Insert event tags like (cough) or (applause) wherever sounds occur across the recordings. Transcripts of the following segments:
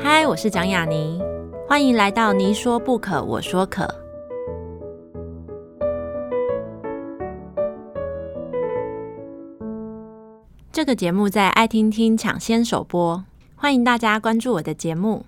嗨，我是蒋雅妮，欢迎来到你说不可，我说可。这个节目在爱听听抢先首播，欢迎大家关注我的节目。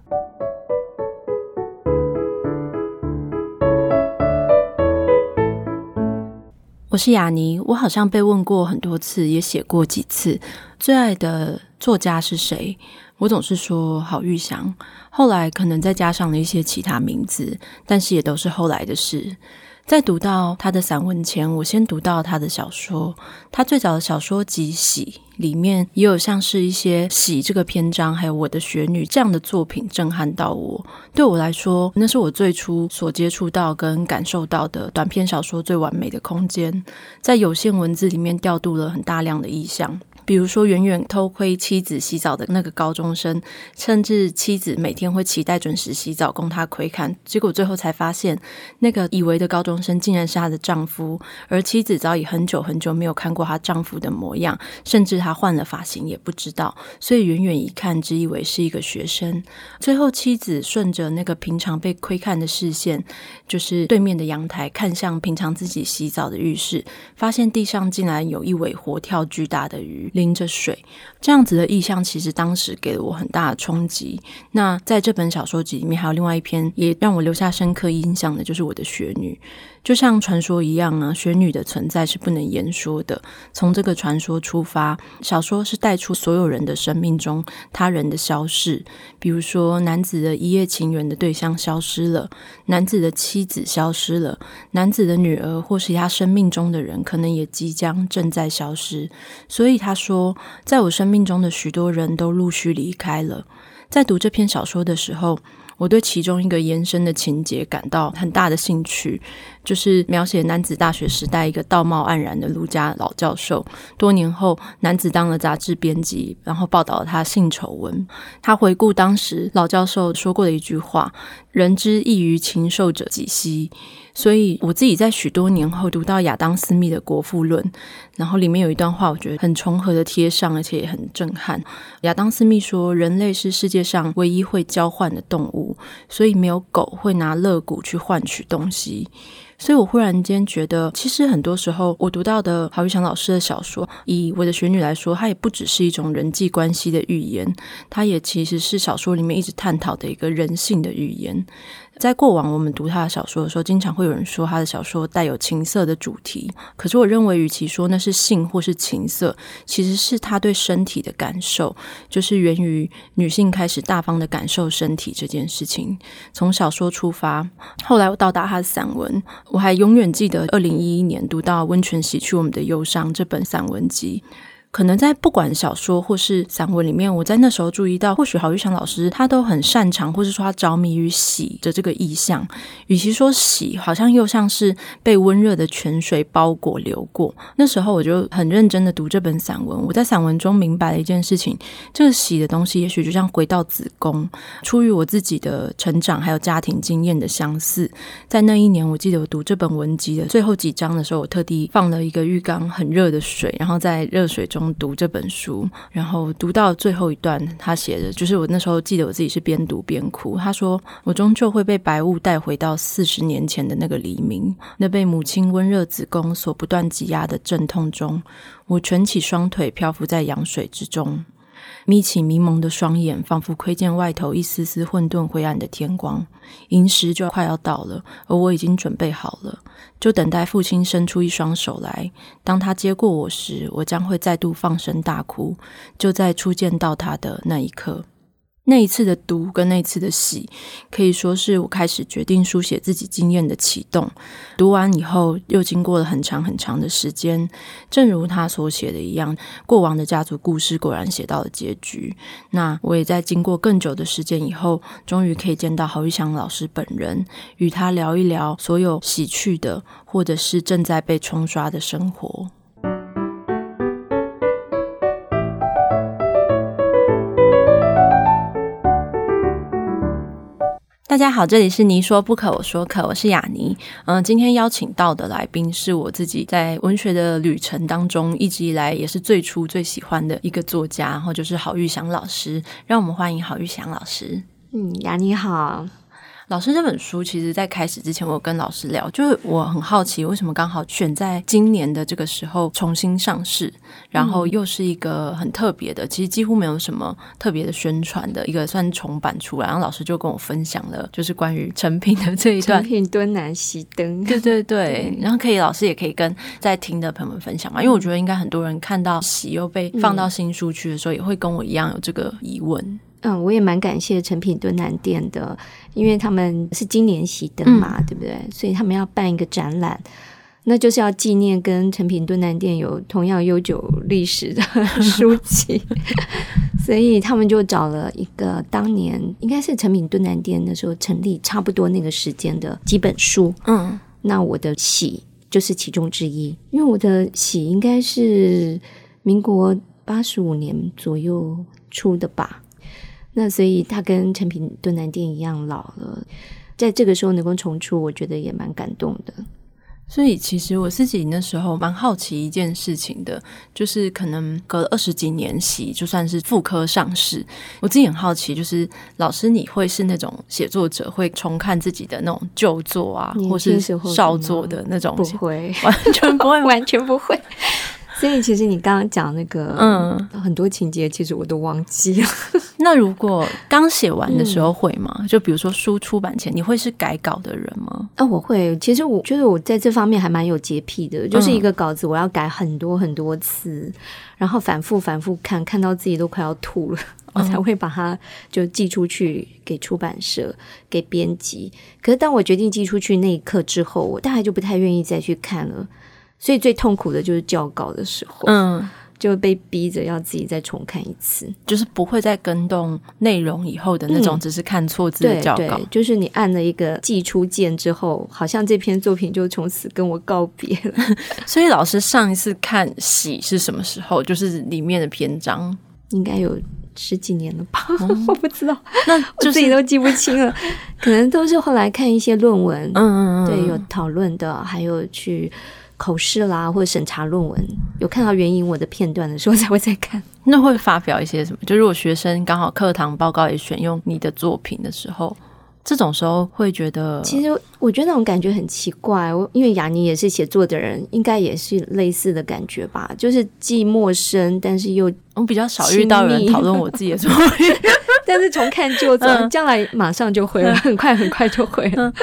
我是雅妮，我好像被问过很多次，也写过几次。最爱的作家是谁？我总是说郝玉祥，后来可能再加上了一些其他名字，但是也都是后来的事。在读到他的散文前，我先读到他的小说。他最早的小说集《喜》里面也有像是一些《喜》这个篇章，还有《我的雪女》这样的作品震撼到我。对我来说，那是我最初所接触到跟感受到的短篇小说最完美的空间，在有限文字里面调度了很大量的意象。比如说，远远偷窥妻子洗澡的那个高中生，甚至妻子每天会期待准时洗澡供他窥看，结果最后才发现，那个以为的高中生竟然是她的丈夫，而妻子早已很久很久没有看过她丈夫的模样，甚至她换了发型也不知道，所以远远一看只以为是一个学生。最后，妻子顺着那个平常被窥看的视线，就是对面的阳台，看向平常自己洗澡的浴室，发现地上竟然有一尾活跳巨大的鱼。拎着水，这样子的意象，其实当时给了我很大的冲击。那在这本小说集里面，还有另外一篇也让我留下深刻印象的，就是我的雪女。就像传说一样啊，雪女的存在是不能言说的。从这个传说出发，小说是带出所有人的生命中他人的消逝。比如说，男子的一夜情缘的对象消失了，男子的妻子消失了，男子的女儿或是他生命中的人，可能也即将正在消失。所以他说，在我生命中的许多人都陆续离开了。在读这篇小说的时候，我对其中一个延伸的情节感到很大的兴趣。就是描写男子大学时代一个道貌岸然的陆家老教授，多年后男子当了杂志编辑，然后报道了他性丑闻。他回顾当时老教授说过的一句话：“人之异于禽兽者几希。”所以我自己在许多年后读到亚当·斯密的《国富论》，然后里面有一段话，我觉得很重合的贴上，而且也很震撼。亚当·斯密说：“人类是世界上唯一会交换的动物，所以没有狗会拿肋骨去换取东西。”所以我忽然间觉得，其实很多时候我读到的郝玉祥老师的小说，以我的学女来说，它也不只是一种人际关系的寓言，它也其实是小说里面一直探讨的一个人性的寓言。在过往，我们读他的小说的时候，经常会有人说他的小说带有情色的主题。可是，我认为，与其说那是性或是情色，其实是他对身体的感受，就是源于女性开始大方的感受身体这件事情。从小说出发，后来我到达他的散文，我还永远记得二零一一年读到《温泉洗去我们的忧伤》这本散文集。可能在不管小说或是散文里面，我在那时候注意到，或许郝玉祥老师他都很擅长，或是说他着迷于喜的这个意象。与其说喜，好像又像是被温热的泉水包裹流过。那时候我就很认真的读这本散文，我在散文中明白了一件事情：这个喜的东西，也许就像回到子宫，出于我自己的成长还有家庭经验的相似。在那一年，我记得我读这本文集的最后几章的时候，我特地放了一个浴缸很热的水，然后在热水中。读这本书，然后读到最后一段，他写的就是我那时候记得我自己是边读边哭。他说：“我终究会被白雾带回到四十年前的那个黎明，那被母亲温热子宫所不断挤压的阵痛中，我蜷起双腿漂浮在羊水之中。”眯起迷蒙的双眼，仿佛窥见外头一丝丝混沌灰暗的天光。寅时就快要到了，而我已经准备好了，就等待父亲伸出一双手来。当他接过我时，我将会再度放声大哭，就在初见到他的那一刻。那一次的读跟那一次的喜，可以说是我开始决定书写自己经验的启动。读完以后，又经过了很长很长的时间，正如他所写的一样，过往的家族故事果然写到了结局。那我也在经过更久的时间以后，终于可以见到郝玉祥老师本人，与他聊一聊所有洗去的，或者是正在被冲刷的生活。大家好，这里是你说不可，我说可，我是雅尼。嗯、今天邀请到的来宾是我自己在文学的旅程当中一直以来也是最初最喜欢的一个作家，然后就是郝玉祥老师。让我们欢迎郝玉祥老师。嗯，雅尼好。老师这本书，其实在开始之前，我有跟老师聊，就是我很好奇，为什么刚好选在今年的这个时候重新上市，然后又是一个很特别的，其实几乎没有什么特别的宣传的一个算重版出来。然后老师就跟我分享了，就是关于成品的这一段。成品敦南西灯，对对对。然后可以，老师也可以跟在听的朋友们分享嘛，因为我觉得应该很多人看到喜又被放到新书区的时候，也会跟我一样有这个疑问。嗯，我也蛮感谢诚品敦南店的，因为他们是今年熄灯嘛，嗯、对不对？所以他们要办一个展览，那就是要纪念跟诚品敦南店有同样悠久历史的 (laughs) 书籍，(laughs) 所以他们就找了一个当年应该是诚品敦南店那时候成立差不多那个时间的几本书。嗯，那我的喜就是其中之一，因为我的喜应该是民国八十五年左右出的吧。那所以他跟陈品敦南店一样老了，在这个时候能够重出，我觉得也蛮感动的。所以其实我自己那时候蛮好奇一件事情的，就是可能隔了二十几年洗，就算是复刻上市，我自己很好奇，就是老师你会是那种写作者会重看自己的那种旧作啊，或是少作的那种？不会，完全不会，(laughs) 完全不会。所以其实你刚刚讲那个，嗯，很多情节其实我都忘记了。(laughs) 那如果刚写完的时候会吗？嗯、就比如说书出版前，你会是改稿的人吗？啊，我会。其实我觉得我在这方面还蛮有洁癖的，就是一个稿子我要改很多很多次，嗯、然后反复反复看，看到自己都快要吐了，(laughs) 我才会把它就寄出去给出版社、给编辑。可是当我决定寄出去那一刻之后，我大概就不太愿意再去看了。所以最痛苦的就是校稿的时候，嗯，就被逼着要自己再重看一次，就是不会再更动内容以后的那种，只是看错字的校稿。对，就是你按了一个寄出键之后，好像这篇作品就从此跟我告别了。(laughs) 所以老师上一次看喜是什么时候？就是里面的篇章，应该有十几年了吧？嗯、(laughs) 我不知道，那、就是、我自己都记不清了，(laughs) 可能都是后来看一些论文，嗯嗯嗯，对，有讨论的，还有去。口试啦，或者审查论文，有看到援引我的片段的时候才会再看。那会发表一些什么？就如果学生刚好课堂报告也选用你的作品的时候，这种时候会觉得，其实我觉得那种感觉很奇怪。我因为雅尼也是写作的人，应该也是类似的感觉吧？就是既陌生，但是又我比较少遇到人 (laughs) 讨论我自己的作品，(laughs) 但是从看旧作，嗯、将来马上就会了，很快很快就会了。嗯、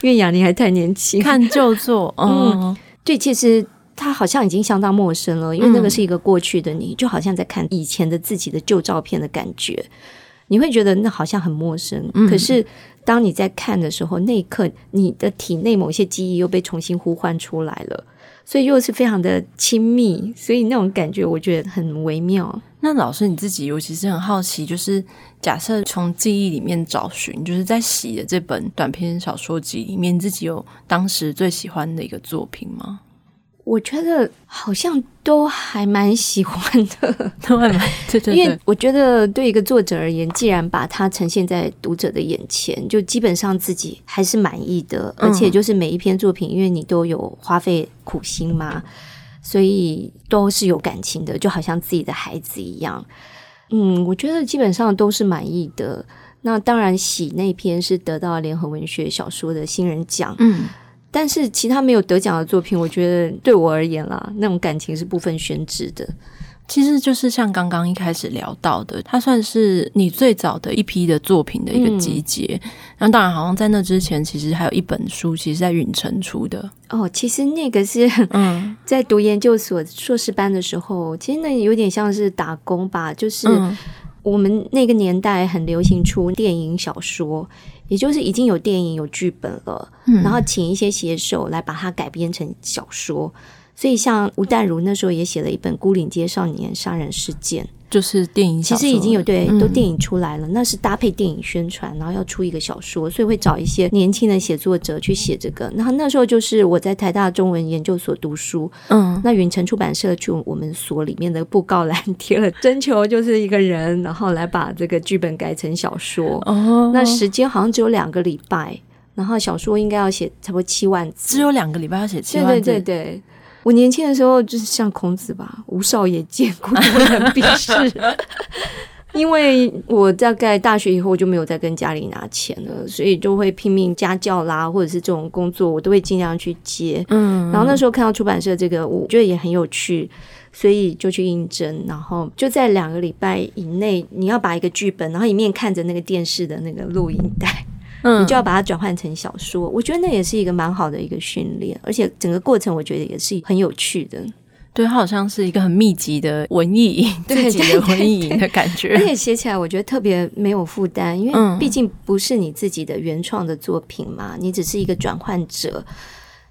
因为雅尼还太年轻，看旧作，嗯。嗯对，其实他好像已经相当陌生了，因为那个是一个过去的你，就好像在看以前的自己的旧照片的感觉，你会觉得那好像很陌生。可是当你在看的时候，那一刻你的体内某些记忆又被重新呼唤出来了，所以又是非常的亲密，所以那种感觉我觉得很微妙。那老师你自己，尤其是很好奇，就是假设从记忆里面找寻，就是在喜的这本短篇小说集里面，自己有当时最喜欢的一个作品吗？我觉得好像都还蛮喜欢的，(laughs) 都还蛮对对对，因为我觉得对一个作者而言，既然把它呈现在读者的眼前，就基本上自己还是满意的，而且就是每一篇作品，因为你都有花费苦心嘛。所以都是有感情的，就好像自己的孩子一样。嗯，我觉得基本上都是满意的。那当然，喜那篇是得到联合文学小说的新人奖。嗯，但是其他没有得奖的作品，我觉得对我而言啦，那种感情是不分轩輊的。其实就是像刚刚一开始聊到的，它算是你最早的一批的作品的一个集结。那、嗯、当然，好像在那之前，其实还有一本书，其实在允晨出的。哦，其实那个是嗯，(laughs) 在读研究所硕士班的时候，其实那有点像是打工吧。就是我们那个年代很流行出电影小说，也就是已经有电影有剧本了，嗯、然后请一些写手来把它改编成小说。所以，像吴淡如那时候也写了一本《孤岭街少年杀人事件》，就是电影。其实已经有对，都电影出来了，嗯、那是搭配电影宣传，然后要出一个小说，所以会找一些年轻的写作者去写这个。然后那时候就是我在台大中文研究所读书，嗯，那允晨出版社就我们所里面的布告栏贴了征求，就是一个人，然后来把这个剧本改成小说。哦，那时间好像只有两个礼拜，然后小说应该要写差不多七万字，只有两个礼拜要写七万字，对对对对。我年轻的时候就是像孔子吧，吴少也贱，故不能鄙视。(laughs) 因为我大概大学以后就没有再跟家里拿钱了，所以就会拼命家教啦，或者是这种工作，我都会尽量去接。嗯，然后那时候看到出版社这个，我觉得也很有趣，所以就去应征。然后就在两个礼拜以内，你要把一个剧本，然后一面看着那个电视的那个录音带，嗯，你就要把它转换成小说。我觉得那也是一个蛮好的一个训练，而且整个过程我觉得也是很有趣的。对，它好像是一个很密集的文艺营，自己的 (laughs) 文艺营的感觉。而且写起来我觉得特别没有负担，因为毕竟不是你自己的原创的作品嘛，嗯、你只是一个转换者，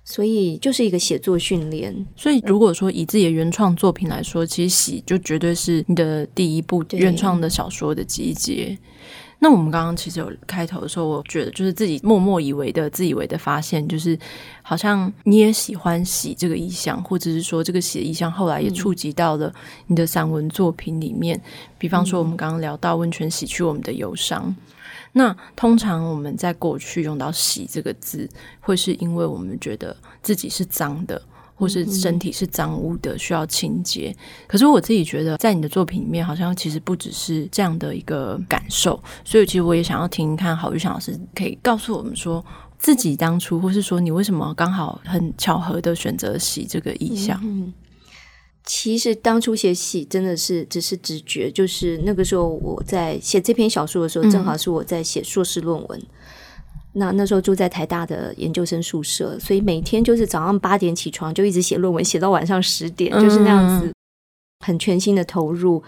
所以就是一个写作训练。所以如果说以自己的原创作品来说，其实喜就绝对是你的第一部原创的小说的集结。那我们刚刚其实有开头的时候，我觉得就是自己默默以为的、自以为的发现，就是好像你也喜欢喜这个意象，或者是说这个喜的意象后来也触及到了你的散文作品里面。比方说，我们刚刚聊到温泉洗去我们的忧伤。那通常我们在过去用到喜这个字，会是因为我们觉得自己是脏的。或是身体是脏污的，需要清洁。可是我自己觉得，在你的作品里面，好像其实不只是这样的一个感受。所以，其实我也想要听听看，郝玉祥老师可以告诉我们说，自己当初，或是说你为什么刚好很巧合的选择洗这个意象。嗯，其实当初写喜真的是只是直觉，就是那个时候我在写这篇小说的时候，正好是我在写硕士论文。那那时候住在台大的研究生宿舍，所以每天就是早上八点起床，就一直写论文，写到晚上十点，就是那样子，很全心的投入。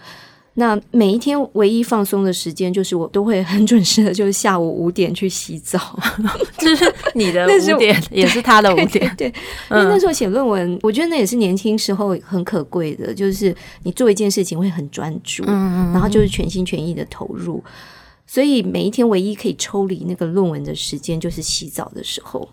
那每一天唯一放松的时间，就是我都会很准时的，就是下午五点去洗澡。(laughs) 就是你的五点，也是他的五点。对，对，因为那时候写论文，我觉得那也是年轻时候很可贵的，就是你做一件事情会很专注，然后就是全心全意的投入。所以每一天唯一可以抽离那个论文的时间，就是洗澡的时候。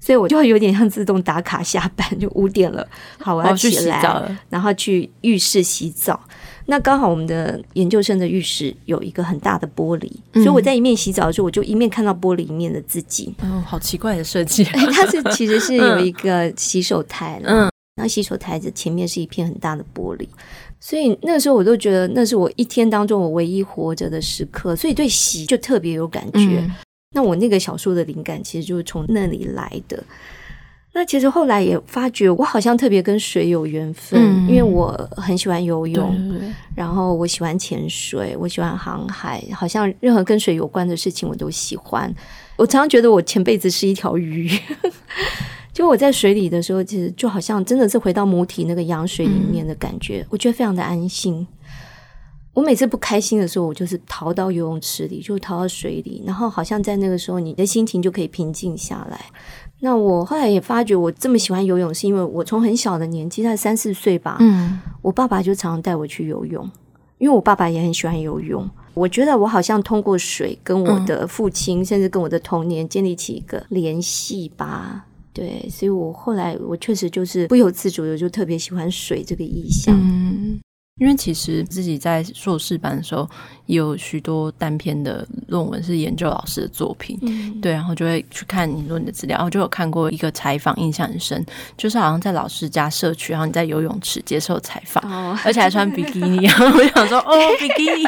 所以我就会有点像自动打卡下班，(laughs) 就五点了，好，我要起来，去洗澡，然后去浴室洗澡。那刚好我们的研究生的浴室有一个很大的玻璃，嗯、所以我在一面洗澡的时候，我就一面看到玻璃里面的自己。哦，好奇怪的设计。(laughs) 它是其实是有一个洗手台，(laughs) 嗯，然后洗手台子前面是一片很大的玻璃。所以那个时候我都觉得那是我一天当中我唯一活着的时刻，所以对喜就特别有感觉。嗯、那我那个小说的灵感其实就是从那里来的。那其实后来也发觉我好像特别跟水有缘分，嗯、因为我很喜欢游泳，对对对，然后我喜欢潜水，我喜欢航海，好像任何跟水有关的事情我都喜欢。我常常觉得我前辈子是一条鱼。(laughs) 就我在水里的时候，其实就好像真的是回到母体那个羊水里面的感觉，嗯、我觉得非常的安心。我每次不开心的时候，我就是逃到游泳池里，就逃到水里，然后好像在那个时候，你的心情就可以平静下来。那我后来也发觉，我这么喜欢游泳，是因为我从很小的年纪，在三四岁吧，嗯，我爸爸就常常带我去游泳，因为我爸爸也很喜欢游泳。我觉得我好像通过水跟我的父亲，嗯、甚至跟我的童年建立起一个联系吧。对，所以我后来我确实就是不由自主的就特别喜欢水这个意象。嗯因为其实自己在硕士班的时候，也有许多单篇的论文是研究老师的作品，嗯、对，然后就会去看你论的资料，然后就有看过一个采访，印象很深，就是好像在老师家社区，然后你在游泳池接受采访，哦、而且还穿比基尼，然后我想说，哦，比基尼，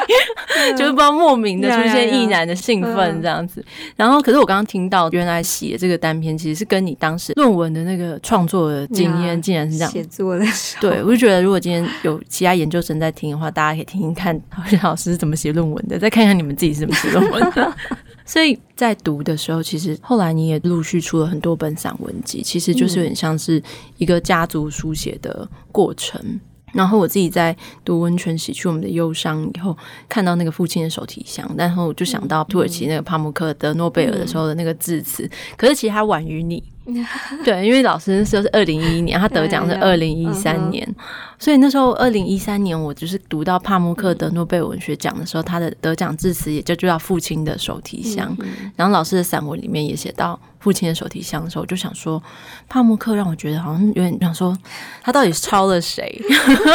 就是不知道莫名的出现异男的兴奋这样子。然后，可是我刚刚听到，原来写这个单篇其实是跟你当时论文的那个创作的经验，竟然是这样写作的时候，对，我就觉得如果今天有其他研究。正在听的话，大家可以听听看老师是怎么写论文的，再看看你们自己是怎么写论文的。(laughs) 所以在读的时候，其实后来你也陆续出了很多本散文集，其实就是有点像是一个家族书写的过程。嗯、然后我自己在读《温泉洗去我们的忧伤》以后，看到那个父亲的手提箱，然后我就想到土耳其那个帕慕克得诺贝尔的时候的那个致辞。嗯、可是其实他晚于你。(laughs) 对，因为老师那时候是二零一一年，他得奖是二零一三年，所以那时候二零一三年我就是读到帕慕克得诺贝尔文学奖的时候，他的得奖致辞也就叫父亲的手提箱，然后老师的散文里面也写到父亲的手提箱的时候，我就想说帕慕克让我觉得好像有点想说他到底抄了谁？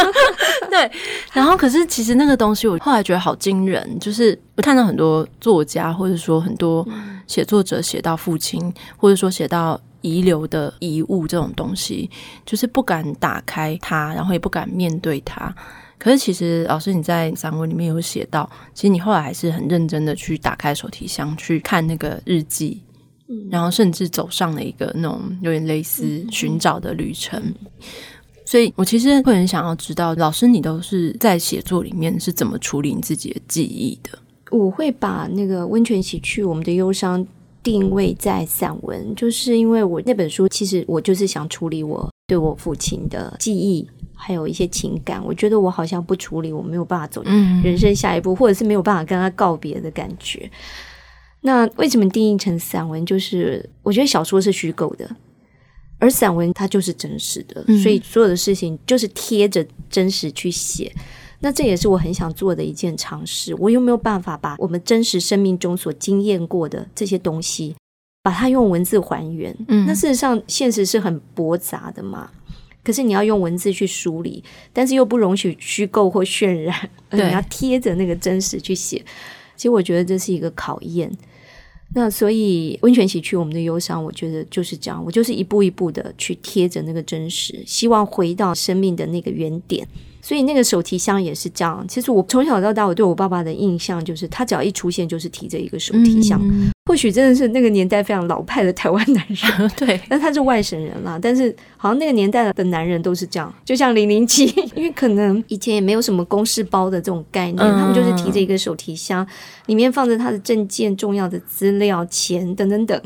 (laughs) 对，然后可是其实那个东西我后来觉得好惊人，就是我看到很多作家或者说很多写作者写到父亲，或者说写到。遗留的遗物这种东西，就是不敢打开它，然后也不敢面对它，可是其实老师你在散文里面有写到，其实你后来还是很认真的去打开手提箱去看那个日记，嗯，然后甚至走上了一个那种有点类似寻找的旅程。所以我其实会很想要知道，老师你都是在写作里面是怎么处理你自己的记忆的？我会把那个温泉洗去我们的忧伤定位在散文，就是因为我那本书其实我就是想处理我对我父亲的记忆。还有一些情感，我觉得我好像不处理，我没有办法走人生下一步，嗯、或者是没有办法跟他告别的感觉。那为什么定义成散文？就是我觉得小说是虚构的，而散文它就是真实的，嗯、所以所有的事情就是贴着真实去写。那这也是我很想做的一件尝试。我有没有办法把我们真实生命中所经验过的这些东西，把它用文字还原？嗯，那事实上现实是很驳杂的嘛。可是你要用文字去梳理，但是又不容许虚构或渲染，你要贴着那个真实去写。其实我觉得这是一个考验。那所以温泉洗去我们的忧伤，我觉得就是这样，我就是一步一步的去贴着那个真实，希望回到生命的那个原点。所以那个手提箱也是这样。其实我从小到大，我对我爸爸的印象就是，他只要一出现，就是提着一个手提箱。嗯、或许真的是那个年代非常老派的台湾男人，(laughs) (laughs) 对。但他是外省人啦，但是好像那个年代的男人都是这样，就像零零七，(laughs) 因为可能以前也没有什么公事包的这种概念，嗯、他们就是提着一个手提箱，里面放着他的证件、重要的资料、钱等等等。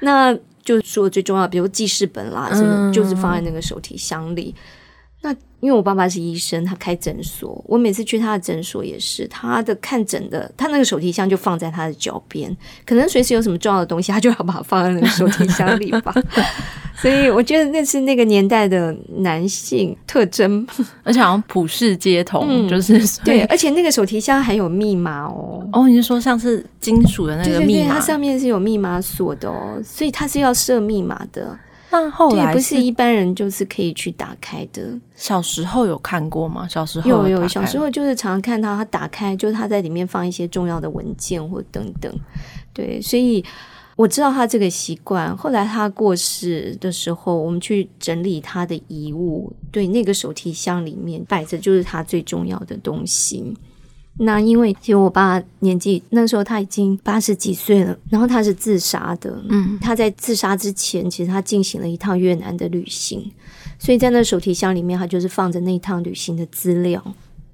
那就说最重要，比如记事本啦，什么就是放在那个手提箱里。那因为我爸爸是医生，他开诊所。我每次去他的诊所也是，他的看诊的，他那个手提箱就放在他的脚边，可能随时有什么重要的东西，他就要把它放在那个手提箱里吧。(laughs) 所以我觉得那是那个年代的男性特征，(laughs) 而且好像普世皆通，嗯、就是对。而且那个手提箱还有密码哦。哦，你是说像是金属的那个密码？对对对，它上面是有密码锁的哦，所以它是要设密码的。但后来不是一般人就是可以去打开的。小时候有看过吗？小时候有有，小时候就是常常看到他打开，就是他在里面放一些重要的文件或等等。对，所以我知道他这个习惯。后来他过世的时候，我们去整理他的遗物，对，那个手提箱里面摆着就是他最重要的东西。那因为其实我爸年纪那时候他已经八十几岁了，然后他是自杀的。嗯，他在自杀之前，其实他进行了一趟越南的旅行，所以在那手提箱里面，他就是放着那一趟旅行的资料。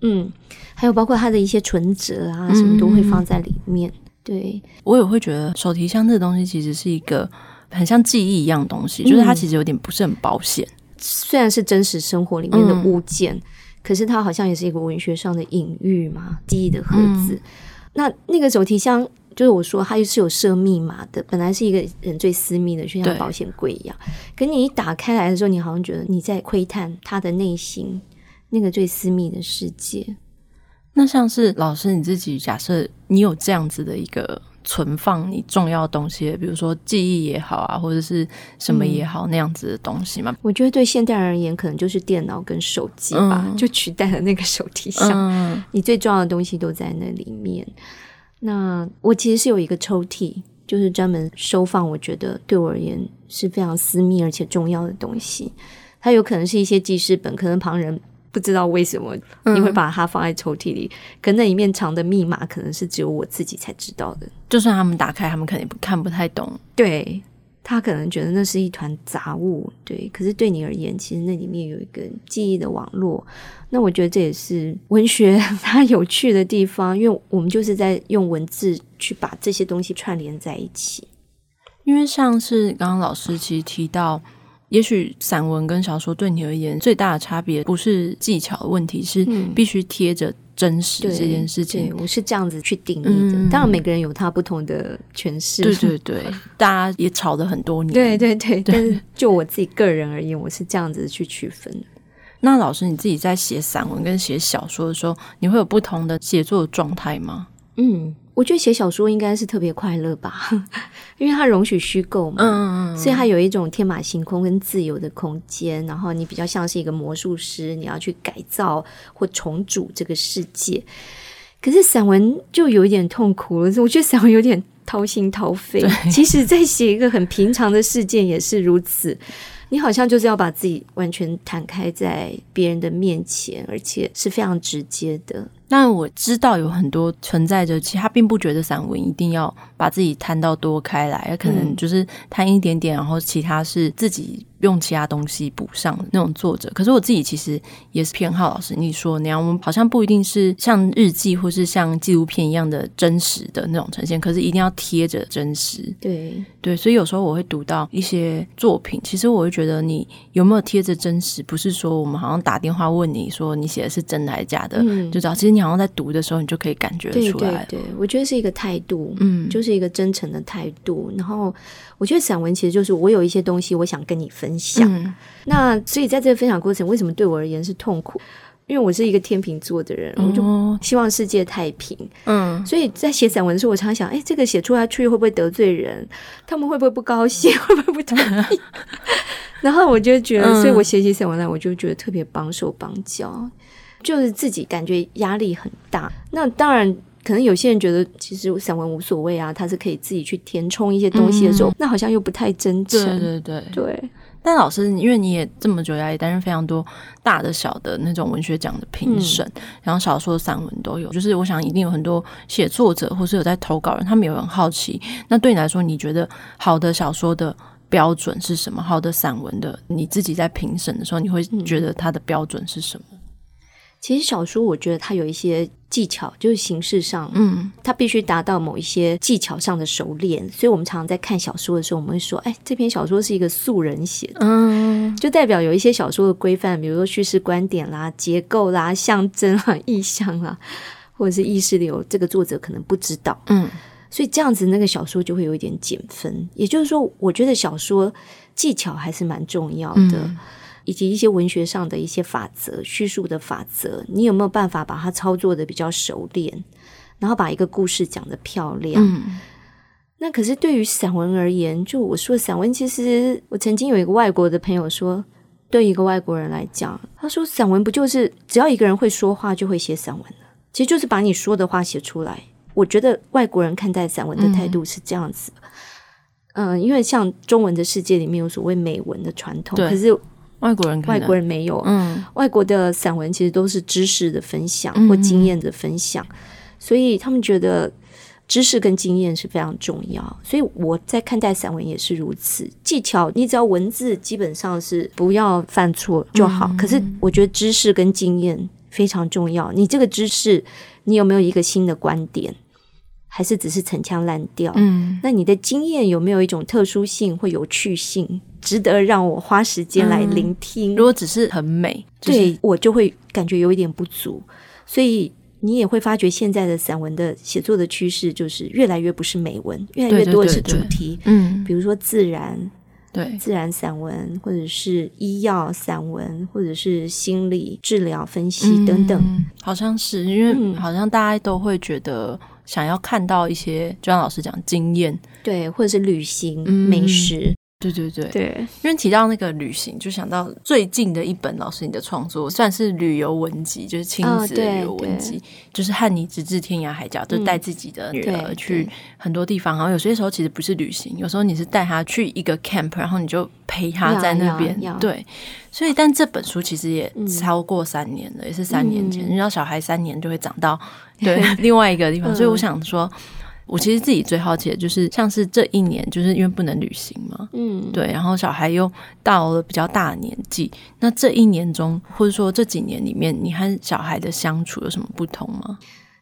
嗯，还有包括他的一些存折啊，什么都会放在里面。嗯、对，我也会觉得手提箱这个东西其实是一个很像记忆一样东西，就是它其实有点不是很保险，嗯、虽然是真实生活里面的物件。嗯可是它好像也是一个文学上的隐喻嘛，记忆的盒子。嗯、那那个手提箱，就是我说它是有设密码的，本来是一个人最私密的，就像保险柜一样。可你一打开来的时候，你好像觉得你在窥探他的内心，那个最私密的世界。那像是老师你自己，假设你有这样子的一个。存放你重要的东西，比如说记忆也好啊，或者是什么也好，嗯、那样子的东西嘛。我觉得对现代人而言，可能就是电脑跟手机吧，嗯、就取代了那个手提箱。嗯、你最重要的东西都在那里面。那我其实是有一个抽屉，就是专门收放我觉得对我而言是非常私密而且重要的东西。它有可能是一些记事本，可能旁人。不知道为什么你会把它放在抽屉里，嗯、可那里面藏的密码可能是只有我自己才知道的。就算他们打开，他们肯定看不太懂。对，他可能觉得那是一团杂物，对。可是对你而言，其实那里面有一个记忆的网络。那我觉得这也是文学它有趣的地方，因为我们就是在用文字去把这些东西串联在一起。因为像是刚刚老师其实提到。也许散文跟小说对你而言最大的差别不是技巧的问题，是必须贴着真实这件事情。嗯、我是这样子去定义的。嗯、当然，每个人有他不同的诠释。对对对，(laughs) 大家也吵了很多年。对对对，对但是就我自己个人而言，我是这样子去区分。那老师，你自己在写散文跟写小说的时候，你会有不同的写作的状态吗？嗯。我觉得写小说应该是特别快乐吧，(laughs) 因为它容许虚构嘛，嗯、所以它有一种天马行空跟自由的空间。然后你比较像是一个魔术师，你要去改造或重组这个世界。可是散文就有一点痛苦了，我觉得散文有点掏心掏肺。对其实，在写一个很平常的事件也是如此。你好像就是要把自己完全摊开在别人的面前，而且是非常直接的。但我知道有很多存在着，其实他并不觉得散文一定要把自己摊到多开来，可能就是摊一点点，然后其他是自己用其他东西补上的那种作者。可是我自己其实也是偏好老师你说那样，我们好像不一定是像日记或是像纪录片一样的真实的那种呈现，可是一定要贴着真实。对对，所以有时候我会读到一些作品，其实我会觉得你有没有贴着真实，不是说我们好像打电话问你说你写的是真的还是假的，嗯、就知道其实你。好像在读的时候，你就可以感觉出来。对对对，我觉得是一个态度，嗯，就是一个真诚的态度。然后，我觉得散文其实就是我有一些东西，我想跟你分享。嗯、那所以在这个分享过程，为什么对我而言是痛苦？因为我是一个天秤座的人，我就希望世界太平。嗯，所以在写散文的时候，我常常想，哎，这个写出来出去会不会得罪人？他们会不会不高兴？(laughs) 会不会不同意？然后我就觉得，嗯、所以我写起散文来，我就觉得特别绑手绑脚。就是自己感觉压力很大，那当然可能有些人觉得其实散文无所谓啊，他是可以自己去填充一些东西的时候，嗯、那好像又不太真诚。对对对对。但老师，因为你也这么久来也担任非常多大的小的那种文学奖的评审，嗯、然后小说、散文都有，就是我想一定有很多写作者或是有在投稿人，他们也很好奇。那对你来说，你觉得好的小说的标准是什么？好的散文的，你自己在评审的时候，你会觉得它的标准是什么？嗯其实小说，我觉得它有一些技巧，就是形式上，嗯，它必须达到某一些技巧上的熟练。所以我们常常在看小说的时候，我们会说，哎，这篇小说是一个素人写的，嗯，就代表有一些小说的规范，比如说叙事观点啦、结构啦、象征啊、意象啦，或者是意识流，这个作者可能不知道，嗯，所以这样子那个小说就会有一点减分。也就是说，我觉得小说技巧还是蛮重要的。嗯以及一些文学上的一些法则、叙述的法则，你有没有办法把它操作的比较熟练，然后把一个故事讲得漂亮？嗯、那可是对于散文而言，就我说散文，其实我曾经有一个外国的朋友说，对一个外国人来讲，他说散文不就是只要一个人会说话就会写散文了？其实就是把你说的话写出来。我觉得外国人看待散文的态度是这样子，嗯、呃，因为像中文的世界里面有所谓美文的传统，可是。外国人，外国人没有。嗯，外国的散文其实都是知识的分享或经验的分享，嗯、所以他们觉得知识跟经验是非常重要。所以我在看待散文也是如此。技巧，你只要文字基本上是不要犯错就好。嗯、可是我觉得知识跟经验非常重要。你这个知识，你有没有一个新的观点？还是只是陈腔滥调？嗯，那你的经验有没有一种特殊性或有趣性，值得让我花时间来聆听？嗯，如果只是很美，就是，对我就会感觉有一点不足。所以你也会发觉，现在的散文的写作的趋势就是越来越不是美文，越来越多的是主题。嗯，比如说自然，对自然散文，或者是医药散文，或者是心理治疗分析等等。嗯，好像是因为好像大家都会觉得。想要看到一些，就像老师讲经验，对，或者是旅行、嗯、美食，对对对对。因为提到那个旅行，就想到最近的一本老师你的创作，算是旅游文集，就是亲子旅游文集，哦、就是和你直至天涯海角，就带自己的女儿去很多地方。然后有些时候其实不是旅行，有时候你是带她去一个 camp，然后你就陪她在那边，对。所以，但这本书其实也超过三年了，嗯、也是三年前。你知道，小孩三年就会长到对 (laughs) 另外一个地方，所以我想说，我其实自己最好奇的就是，像是这一年，就是因为不能旅行嘛，嗯，对，然后小孩又到了比较大的年纪，那这一年中，或者说这几年里面，你和小孩的相处有什么不同吗？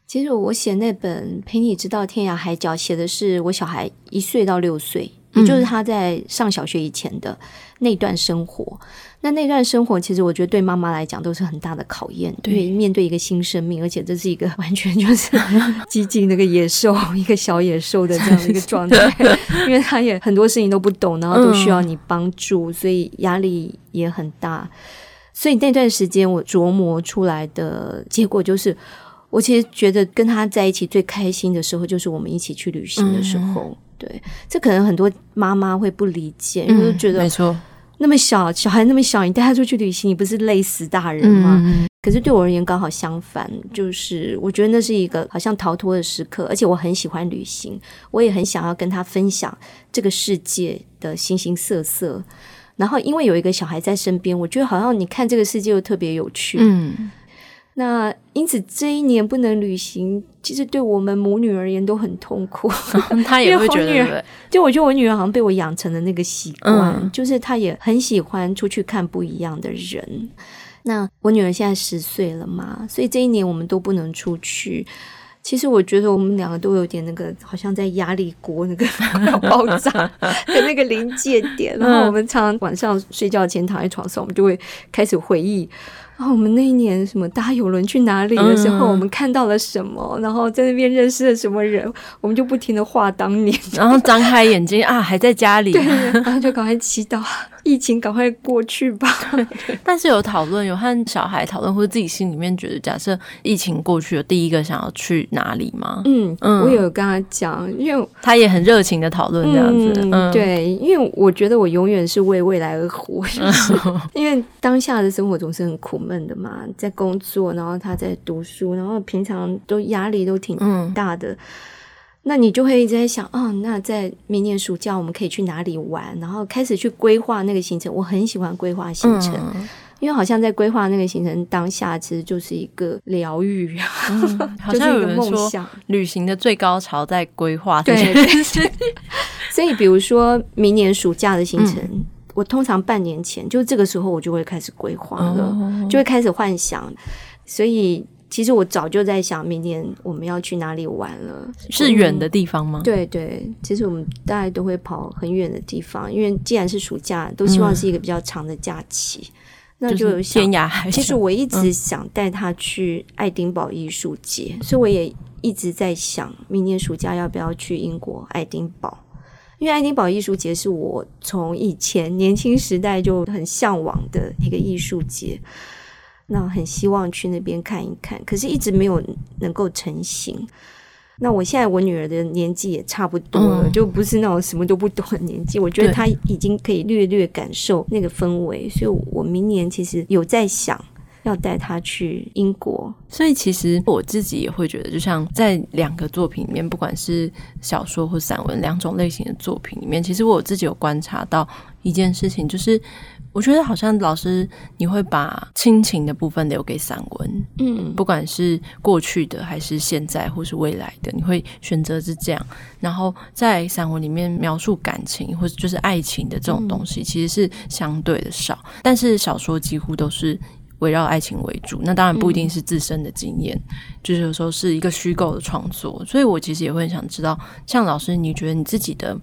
其实我写那本《陪你直到天涯海角》，写的是我小孩一岁到六岁，也就是他在上小学以前的那段生活。那那段生活，其实我觉得对妈妈来讲都是很大的考验，对，因为面对一个新生命，而且这是一个 (laughs) 完全就是 (laughs) 激进那个野兽，一个小野兽的这样的一个状态，(laughs) 因为他也很多事情都不懂，然后都需要你帮助，所以压力也很大。所以那段时间我琢磨出来的结果就是，我其实觉得跟他在一起最开心的时候，就是我们一起去旅行的时候。对，这可能很多妈妈会不理解，因为觉得没错。那么小小孩那么小，你带他出去旅行，你不是累死大人吗？嗯、可是对我而言刚好相反，就是我觉得那是一个好像逃脱的时刻，而且我很喜欢旅行，我也很想要跟他分享这个世界的形形色色。然后因为有一个小孩在身边，我觉得好像你看这个世界又特别有趣。嗯，那因此这一年不能旅行，其实对我们母女而言都很痛苦。(laughs) 她也会觉得，对就我觉得我女儿好像被我养成了那个习惯，嗯、就是她也很喜欢出去看不一样的人。那我女儿现在十岁了嘛，所以这一年我们都不能出去。其实我觉得我们两个都有点那个，好像在压力锅那个要 (laughs) 爆炸的那个临界点。(laughs) 然后我们常常晚上睡觉前躺在床上，我们就会开始回忆。然后我们那一年什么搭游轮去哪里的时候，我们看到了什么？然后在那边认识了什么人？我们就不停的画当年，(laughs) 然后张开眼睛啊，还在家里，对，然后就赶快祈祷疫情赶快过去吧。(laughs) 但是有讨论，有和小孩讨论，或者自己心里面觉得，假设疫情过去了，第一个想要去哪里吗？嗯嗯，我有跟他讲，因为他也很热情的讨论这样子。嗯，对，因为我觉得我永远是为未来而活，就 (laughs) 是 (laughs) 因为当下的生活总是很苦。闷的嘛，在工作，然后他在读书，然后平常都压力都挺大的。嗯、那你就会一直在想，哦，那在明年暑假我们可以去哪里玩？然后开始去规划那个行程。我很喜欢规划行程，嗯、因为好像在规划那个行程当下，其实就是一个疗愈，嗯、(laughs) 好像有人说。旅行的最高潮在规划这件事。对，(laughs) 所以比如说明年暑假的行程。嗯我通常半年前，就这个时候，我就会开始规划了，oh. 就会开始幻想。所以，其实我早就在想，明年我们要去哪里玩了。是远的地方吗？对对，其实我们大概都会跑很远的地方，因为既然是暑假，都希望是一个比较长的假期。嗯、那就有天涯海角。其实我一直想带他去爱丁堡艺术节，嗯、所以我也一直在想，明年暑假要不要去英国爱丁堡。因为爱丁堡艺术节是我从以前年轻时代就很向往的一个艺术节，那很希望去那边看一看，可是一直没有能够成型。那我现在我女儿的年纪也差不多了，嗯、就不是那种什么都不懂的年纪，我觉得她已经可以略略感受那个氛围，所以我明年其实有在想。要带他去英国，所以其实我自己也会觉得，就像在两个作品里面，不管是小说或散文两种类型的作品里面，其实我自己有观察到一件事情，就是我觉得好像老师你会把亲情的部分留给散文，嗯，不管是过去的还是现在或是未来的，你会选择是这样，然后在散文里面描述感情或者就是爱情的这种东西，其实是相对的少，但是小说几乎都是。围绕爱情为主，那当然不一定是自身的经验，嗯、就是有时候是一个虚构的创作。所以我其实也会很想知道，像老师，你觉得你自己的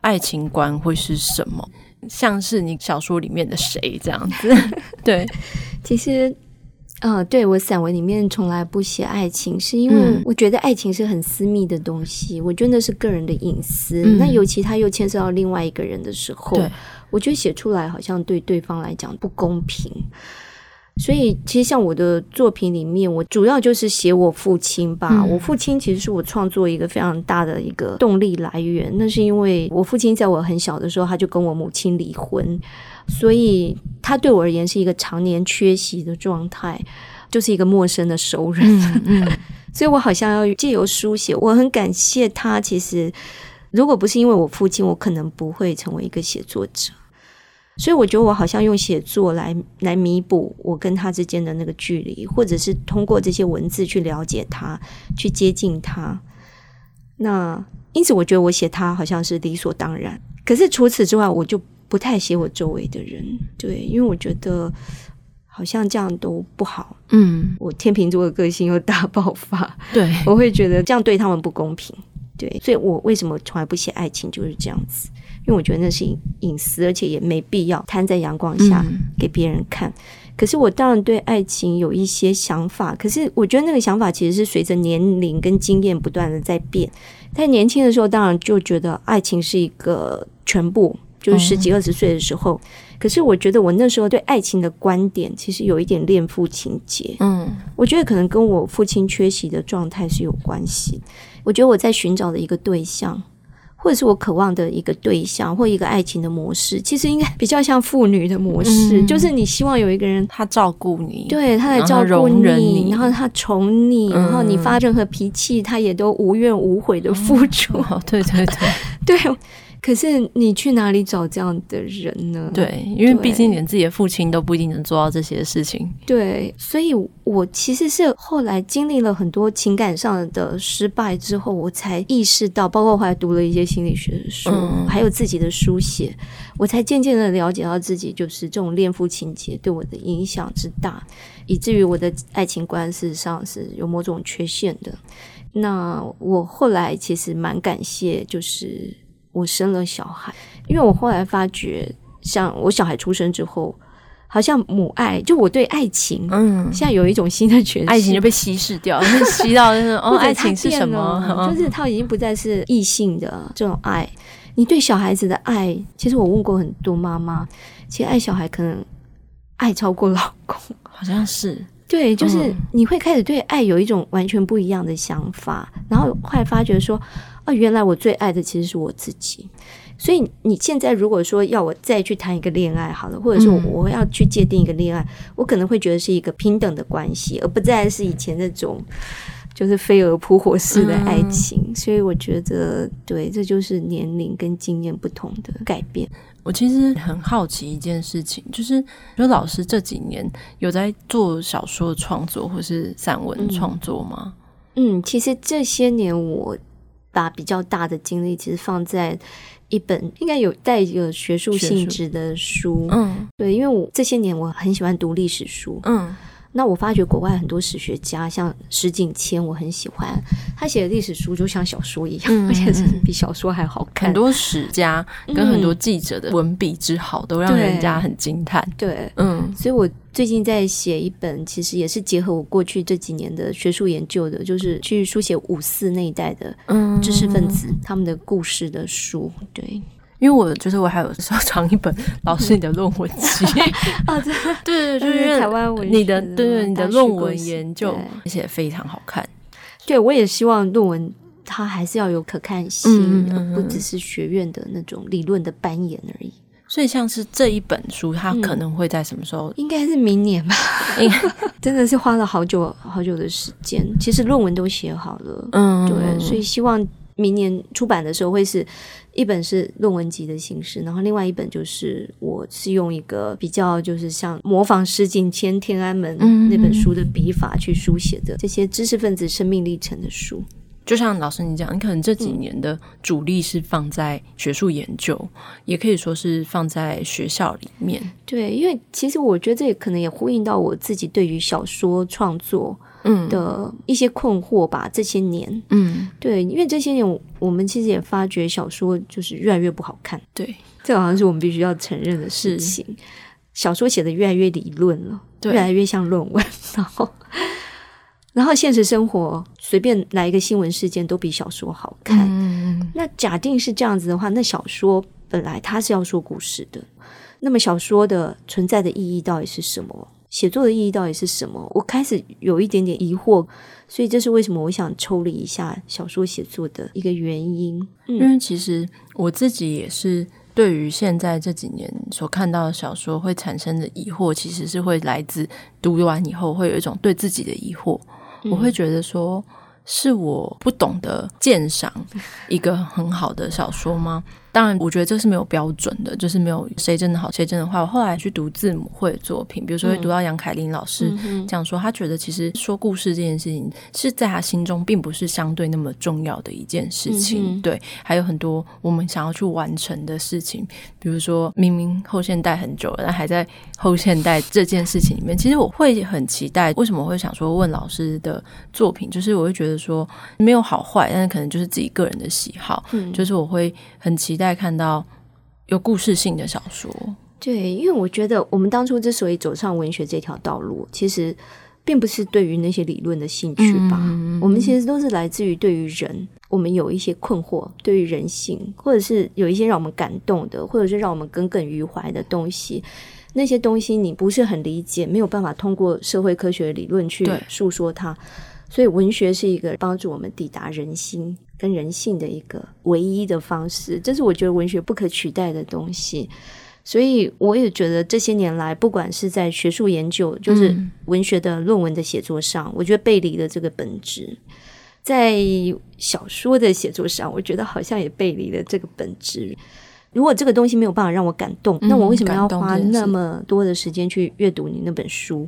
爱情观会是什么？像是你小说里面的谁这样子？(laughs) 对，其实，呃，对我散文里面从来不写爱情，是因为我觉得爱情是很私密的东西，我觉得那是个人的隐私。嗯、那尤其他又牵涉到另外一个人的时候，我觉得写出来好像对对方来讲不公平。所以，其实像我的作品里面，我主要就是写我父亲吧。嗯、我父亲其实是我创作一个非常大的一个动力来源。那是因为我父亲在我很小的时候，他就跟我母亲离婚，所以他对我而言是一个常年缺席的状态，就是一个陌生的熟人。嗯嗯、所以我好像要借由书写，我很感谢他。其实，如果不是因为我父亲，我可能不会成为一个写作者。所以我觉得我好像用写作来来弥补我跟他之间的那个距离，或者是通过这些文字去了解他，去接近他。那因此我觉得我写他好像是理所当然。可是除此之外，我就不太写我周围的人，对，因为我觉得好像这样都不好。嗯，我天秤座的个性又大爆发，对，(laughs) 我会觉得这样对他们不公平。对，所以我为什么从来不写爱情，就是这样子。因为我觉得那是隐私，而且也没必要摊在阳光下给别人看。嗯、可是我当然对爱情有一些想法，可是我觉得那个想法其实是随着年龄跟经验不断的在变。在年轻的时候，当然就觉得爱情是一个全部，就是十几二十岁的时候。嗯、可是我觉得我那时候对爱情的观点，其实有一点恋父情结。嗯，我觉得可能跟我父亲缺席的状态是有关系。我觉得我在寻找的一个对象。或者是我渴望的一个对象，或一个爱情的模式，其实应该比较像妇女的模式，嗯、(laughs) 就是你希望有一个人他照顾你，对，他来照顾你，你，然后他宠你，嗯、然后你发任何脾气，他也都无怨无悔的付出。嗯、对 (laughs) 对对，对。(laughs) 可是你去哪里找这样的人呢？对，因为毕竟连自己的父亲都不一定能做到这些事情。对，所以我其实是后来经历了很多情感上的失败之后，我才意识到，包括后来读了一些心理学的书，嗯、还有自己的书写，我才渐渐的了解到自己就是这种恋父情结对我的影响之大，以至于我的爱情观事实上是有某种缺陷的。那我后来其实蛮感谢，就是我生了小孩，因为我后来发觉，像我小孩出生之后，好像母爱，就我对爱情，嗯，现在有一种新的诠释，爱情就被稀释掉，吸到就是哦，爱情是什么？就是它已经不再是异性的这种爱。你对小孩子的爱，其实我问过很多妈妈，其实爱小孩可能爱超过老公，(laughs) 好像是。对，就是你会开始对爱有一种完全不一样的想法，嗯、然后后来发觉说，哦，原来我最爱的其实是我自己。所以你现在如果说要我再去谈一个恋爱好了，或者说我要去界定一个恋爱，嗯、我可能会觉得是一个平等的关系，而不再是以前那种就是飞蛾扑火式的爱情。嗯、所以我觉得，对，这就是年龄跟经验不同的改变。我其实很好奇一件事情，就是说老师这几年有在做小说创作或是散文创作吗？嗯，嗯，其实这些年我把比较大的精力其实放在一本应该有带一个学术性质的书。嗯，对，因为我这些年我很喜欢读历史书。嗯。那我发觉国外很多史学家，像石景谦，我很喜欢他写的历史书，就像小说一样，嗯、而且是比小说还好看。很多史家跟很多记者的文笔之好，都让人家很惊叹。对，嗯，所以我最近在写一本，其实也是结合我过去这几年的学术研究的，就是去书写五四那一代的知识分子、嗯、他们的故事的书。对。因为我就是我还有收藏一本老师你的论文集 (laughs) 啊，对对，(laughs) 就是台湾文你的对对你的论文研究而且非常好看。对，我也希望论文它还是要有可看性，而不只是学院的那种理论的扮演而已。所以像是这一本书，它可能会在什么时候？应该是明年吧。(laughs) 真的是花了好久好久的时间，其实论文都写好了。嗯，对，所以希望。明年出版的时候会是一本是论文集的形式，然后另外一本就是我是用一个比较就是像模仿石景谦天安门那本书的笔法去书写的这些知识分子生命历程的书。就像老师你讲，你可能这几年的主力是放在学术研究，嗯、也可以说是放在学校里面。对，因为其实我觉得这也可能也呼应到我自己对于小说创作。嗯。的一些困惑吧，这些年，嗯，对，因为这些年我们其实也发觉小说就是越来越不好看，对，这好像是我们必须要承认的事。情。小说写的越来越理论了，对。越来越像论文，然后，然后现实生活随便来一个新闻事件都比小说好看。嗯，那假定是这样子的话，那小说本来它是要说故事的，那么小说的存在的意义到底是什么？写作的意义到底是什么？我开始有一点点疑惑，所以这是为什么我想抽离一下小说写作的一个原因。嗯，因为其实我自己也是对于现在这几年所看到的小说会产生的疑惑，其实是会来自读完以后会有一种对自己的疑惑。嗯，我会觉得说，是我不懂得鉴赏一个很好的小说吗？当然，我觉得这是没有标准的，就是没有谁真的好，谁真的坏。我后来去读字母会作品，比如说会读到杨凯琳老师讲说，他觉得其实说故事这件事情是在他心中并不是相对那么重要的一件事情。对，还有很多我们想要去完成的事情，比如说明明后现代很久了，但还在后现代这件事情里面，其实我会很期待。为什么我会想说问老师的作品？就是我会觉得说没有好坏，但是可能就是自己个人的喜好。就是我会很期待。在看到有故事性的小说，对，因为我觉得我们当初之所以走上文学这条道路，其实并不是对于那些理论的兴趣吧。嗯、我们其实都是来自于对于人，我们有一些困惑，对于人性，或者是有一些让我们感动的，或者是让我们耿耿于怀的东西。那些东西你不是很理解，没有办法通过社会科学理论去诉说它，所以文学是一个帮助我们抵达人心。跟人性的一个唯一的方式，这是我觉得文学不可取代的东西。所以我也觉得这些年来，不管是在学术研究，就是文学的论文的写作上，嗯、我觉得背离了这个本质。在小说的写作上，我觉得好像也背离了这个本质。如果这个东西没有办法让我感动，嗯、那我为什么要花那么多的时间去阅读你那本书？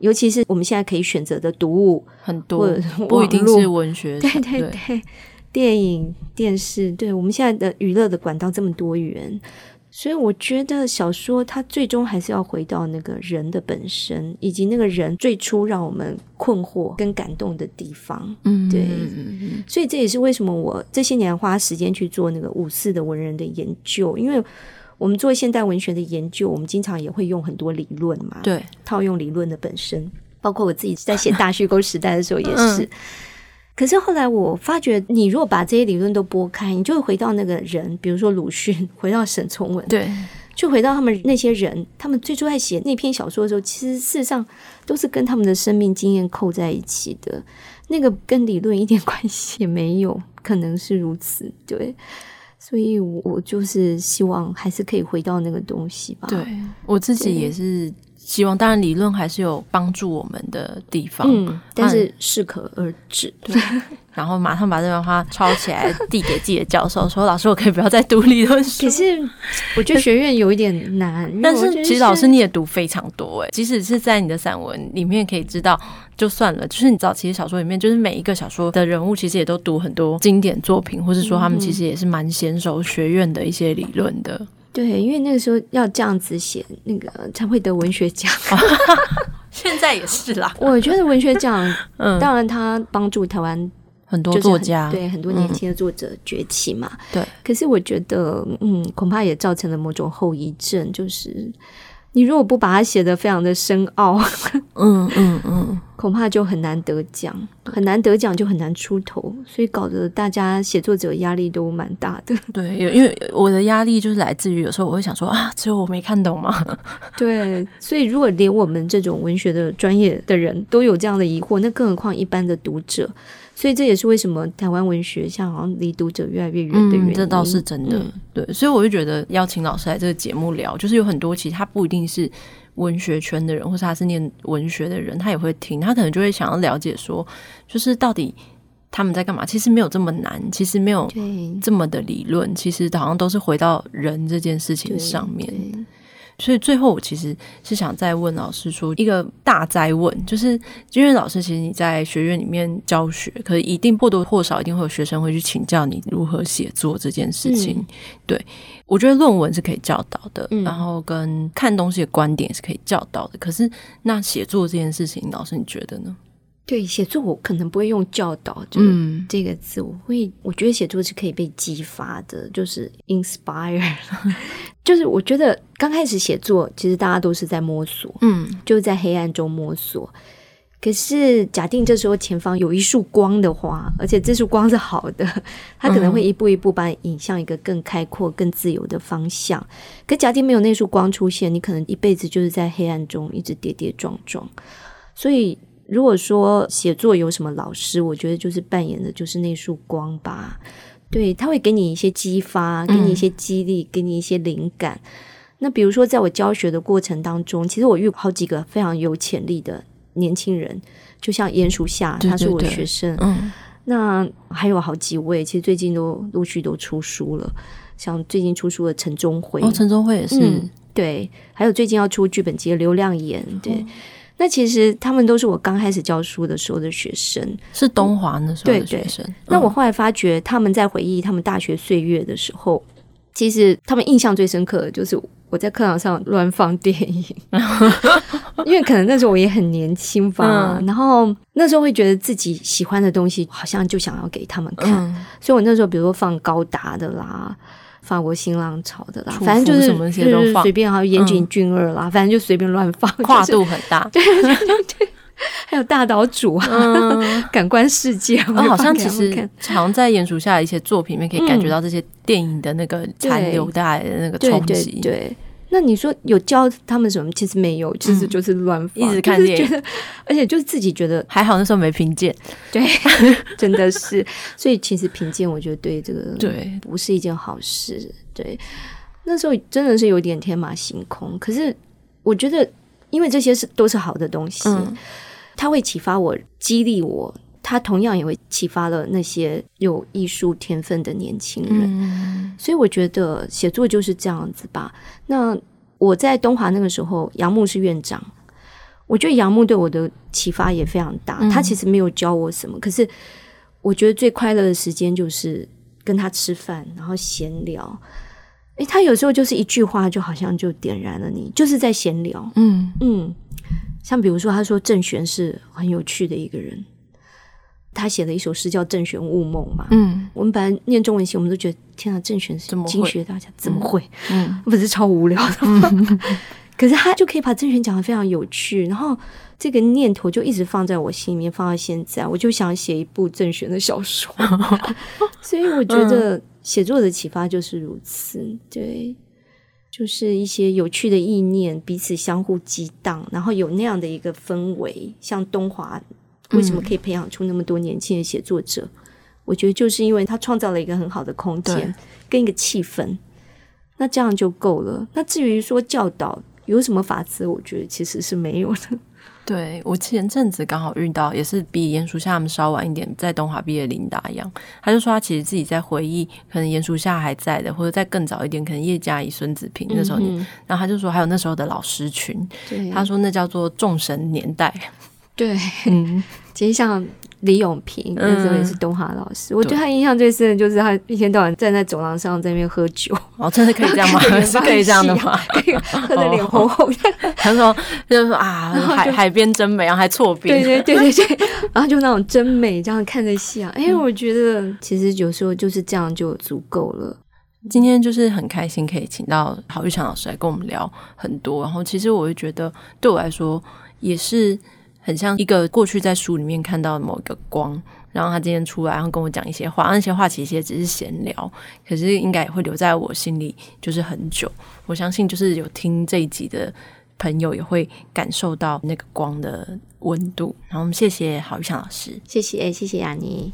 尤其是我们现在可以选择的读物很多，不一定是文学，对对对，对电影、电视，对我们现在的娱乐的管道这么多元。所以我觉得小说它最终还是要回到那个人的本身，以及那个人最初让我们困惑跟感动的地方。嗯，对。所以这也是为什么我这些年花时间去做那个五四的文人的研究，因为我们做现代文学的研究，我们经常也会用很多理论嘛。对，套用理论的本身，包括我自己在写大虚构时代的时候也是。嗯可是后来我发觉，你如果把这些理论都拨开，你就会回到那个人，比如说鲁迅，回到沈从文，对，就回到他们那些人，他们最初在写那篇小说的时候，其实事实上都是跟他们的生命经验扣在一起的，那个跟理论一点关系也没有，可能是如此，对，所以我就是希望还是可以回到那个东西吧。对，我自己也是。希望当然，理论还是有帮助我们的地方，嗯，但是适可而止。对，(laughs) 然后马上把这段话抄起来递给自己的教授，说：“老师，我可以不要再读理论书。”可是我觉得学院有一点难。但是其实老师你也读非常多哎，即使是在你的散文里面可以知道，就算了。就是你知道，其实小说里面，就是每一个小说的人物，其实也都读很多经典作品，或是说他们其实也是蛮娴熟学院的一些理论的。对，因为那个时候要这样子写，那个才会得文学奖。(laughs) 现在也是啦。我觉得文学奖，(laughs) 嗯，当然它帮助台湾很多作家，对很多年轻的作者崛起嘛。对，可是我觉得，嗯，恐怕也造成了某种后遗症，就是。你如果不把它写得非常的深奥，(laughs) 嗯嗯嗯，恐怕就很难得奖，很难得奖就很难出头，所以搞得大家写作者压力都蛮大的。(laughs) 对，因为我的压力就是来自于有时候我会想说啊，只有我没看懂吗？(laughs) 对，所以如果连我们这种文学的专业的人都有这样的疑惑，那更何况一般的读者。所以这也是为什么台湾文学像好像离读者越来越远的原因。嗯，这倒是真的。嗯，对，所以我就觉得邀请老师来这个节目聊，就是有很多其实他不一定是文学圈的人，或是他是念文学的人，他也会听，他可能就会想要了解说，就是到底他们在干嘛？其实没有这么难，其实没有这么的理论，其实好像都是回到人这件事情上面。所以最后，我其实是想再问老师说一个大灾问，就是因为老师其实你在学院里面教学，可是一定或多或少一定会有学生会去请教你如何写作这件事情。嗯、对，我觉得论文是可以教导的，嗯、然后跟看东西的观点是可以教导的。可是那写作这件事情，老师你觉得呢？对，写作我可能不会用教导就是这个字，我会我觉得写作是可以被激发的，就是 inspire，(laughs) 就是我觉得刚开始写作，其实大家都是在摸索，嗯，就是在黑暗中摸索。可是假定这时候前方有一束光的话，而且这束光是好的，(laughs) 它可能会一步一步把你引向一个更开阔、更自由的方向。可假定没有那束光出现，你可能一辈子就是在黑暗中一直跌跌撞撞，所以。如果说写作有什么老师，我觉得就是扮演的就是那束光吧。对，他会给你一些激发，给你一些激励，嗯、给你一些灵感。那比如说，在我教学的过程当中，其实我遇好几个非常有潜力的年轻人，就像鼹鼠夏，他是我的学生。嗯，那还有好几位，其实最近都陆续都出书了，像最近出书的陈忠辉，哦，陈忠辉也是、嗯，对，还有最近要出剧本集的刘亮言，对。哦那其实他们都是我刚开始教书的时候的学生，是东华那时候的学生。对对，那我后来发觉，他们在回忆他们大学岁月的时候，其实他们印象最深刻的就是我在课堂上乱放电影，(laughs) 因为可能那时候我也很年轻吧，嗯、然后那时候会觉得自己喜欢的东西，好像就想要给他们看，嗯、所以我那时候比如说放高达的啦。法国新浪潮的啦，反正就是就是随便，还有岩井俊二啦，反正就随便乱放，(laughs) 跨度很大。对 (laughs) 对对，(laughs) 还有大岛主啊，感官世界，我好像其实常在鼹鼠下的一些作品里面可以感觉到这些电影的那个残留带来的那个冲击。对。那你说有教他们什么？其实没有，其实就是乱放，一直看电影，(laughs) 而且就是自己觉得还好。那时候没评鉴，对，(laughs) 真的是。所以其实评鉴，我觉得对这个对不是一件好事。对，对，那时候真的是有点天马行空。可是我觉得，因为这些是都是好的东西，嗯、它会启发我、激励我，他同样也会启发了那些有艺术天分的年轻人。嗯、所以我觉得写作就是这样子吧。那我在东华那个时候，杨牧是院长，我觉得杨牧对我的启发也非常大。他其实没有教我什么，可是我觉得最快乐的时间就是跟他吃饭，然后闲聊。诶，他有时候就是一句话，就好像就点燃了你，就是在闲聊。嗯嗯，像比如说，他说郑玄是很有趣的一个人，他写了一首诗叫《郑玄雾梦》嘛。嗯，我们本来念中文系，我们都觉得天啊，郑玄是经学大家怎么会？嗯，不是超无聊的吗？嗯、(laughs) 可是他就可以把郑玄讲的非常有趣，然后这个念头就一直放在我心里面，放到现在，我就想写一部郑玄的小说。(laughs) 所以我觉得。嗯写作的启发就是如此，对，就是一些有趣的意念彼此相互激荡，然后有那样的一个氛围。像东华为什么可以培养出那么多年轻的写作者？嗯、我觉得就是因为他创造了一个很好的空间跟一个气氛，那这样就够了。那至于说教导有什么法则，我觉得其实是没有的。(laughs) 对，我前阵子刚好遇到，也是比严淑夏他们稍晚一点，在东华毕业林达一样，他就说他其实自己在回忆，可能严淑夏还在的，或者再更早一点，可能叶嘉怡、孙子平那时候然后他就说还有那时候的老师群，对他说那叫做众神年代。对，嗯，其实像。李永平那时候也是东华老师，嗯、我对他印象最深的就是他一天到晚站在走廊上在那边喝酒。哦，真的可以这样吗？(laughs) 是可以这样的吗？(laughs) 喝的脸红红的。他说就是说啊，海海边真美，然后还错别。对对对对对，然后就那种真美，这样看着戏啊。哎，我觉得其实有时候就是这样就足够了。今天就是很开心可以请到郝玉强老师来跟我们聊很多，然后其实我会觉得对我来说也是。很像一个过去在书里面看到的某一个光，然后他今天出来，然后跟我讲一些话，那些话其实也只是闲聊，可是应该也会留在我心里，就是很久。我相信，就是有听这一集的朋友也会感受到那个光的温度。然后我们谢谢郝玉强老师，谢谢，谢谢亚妮。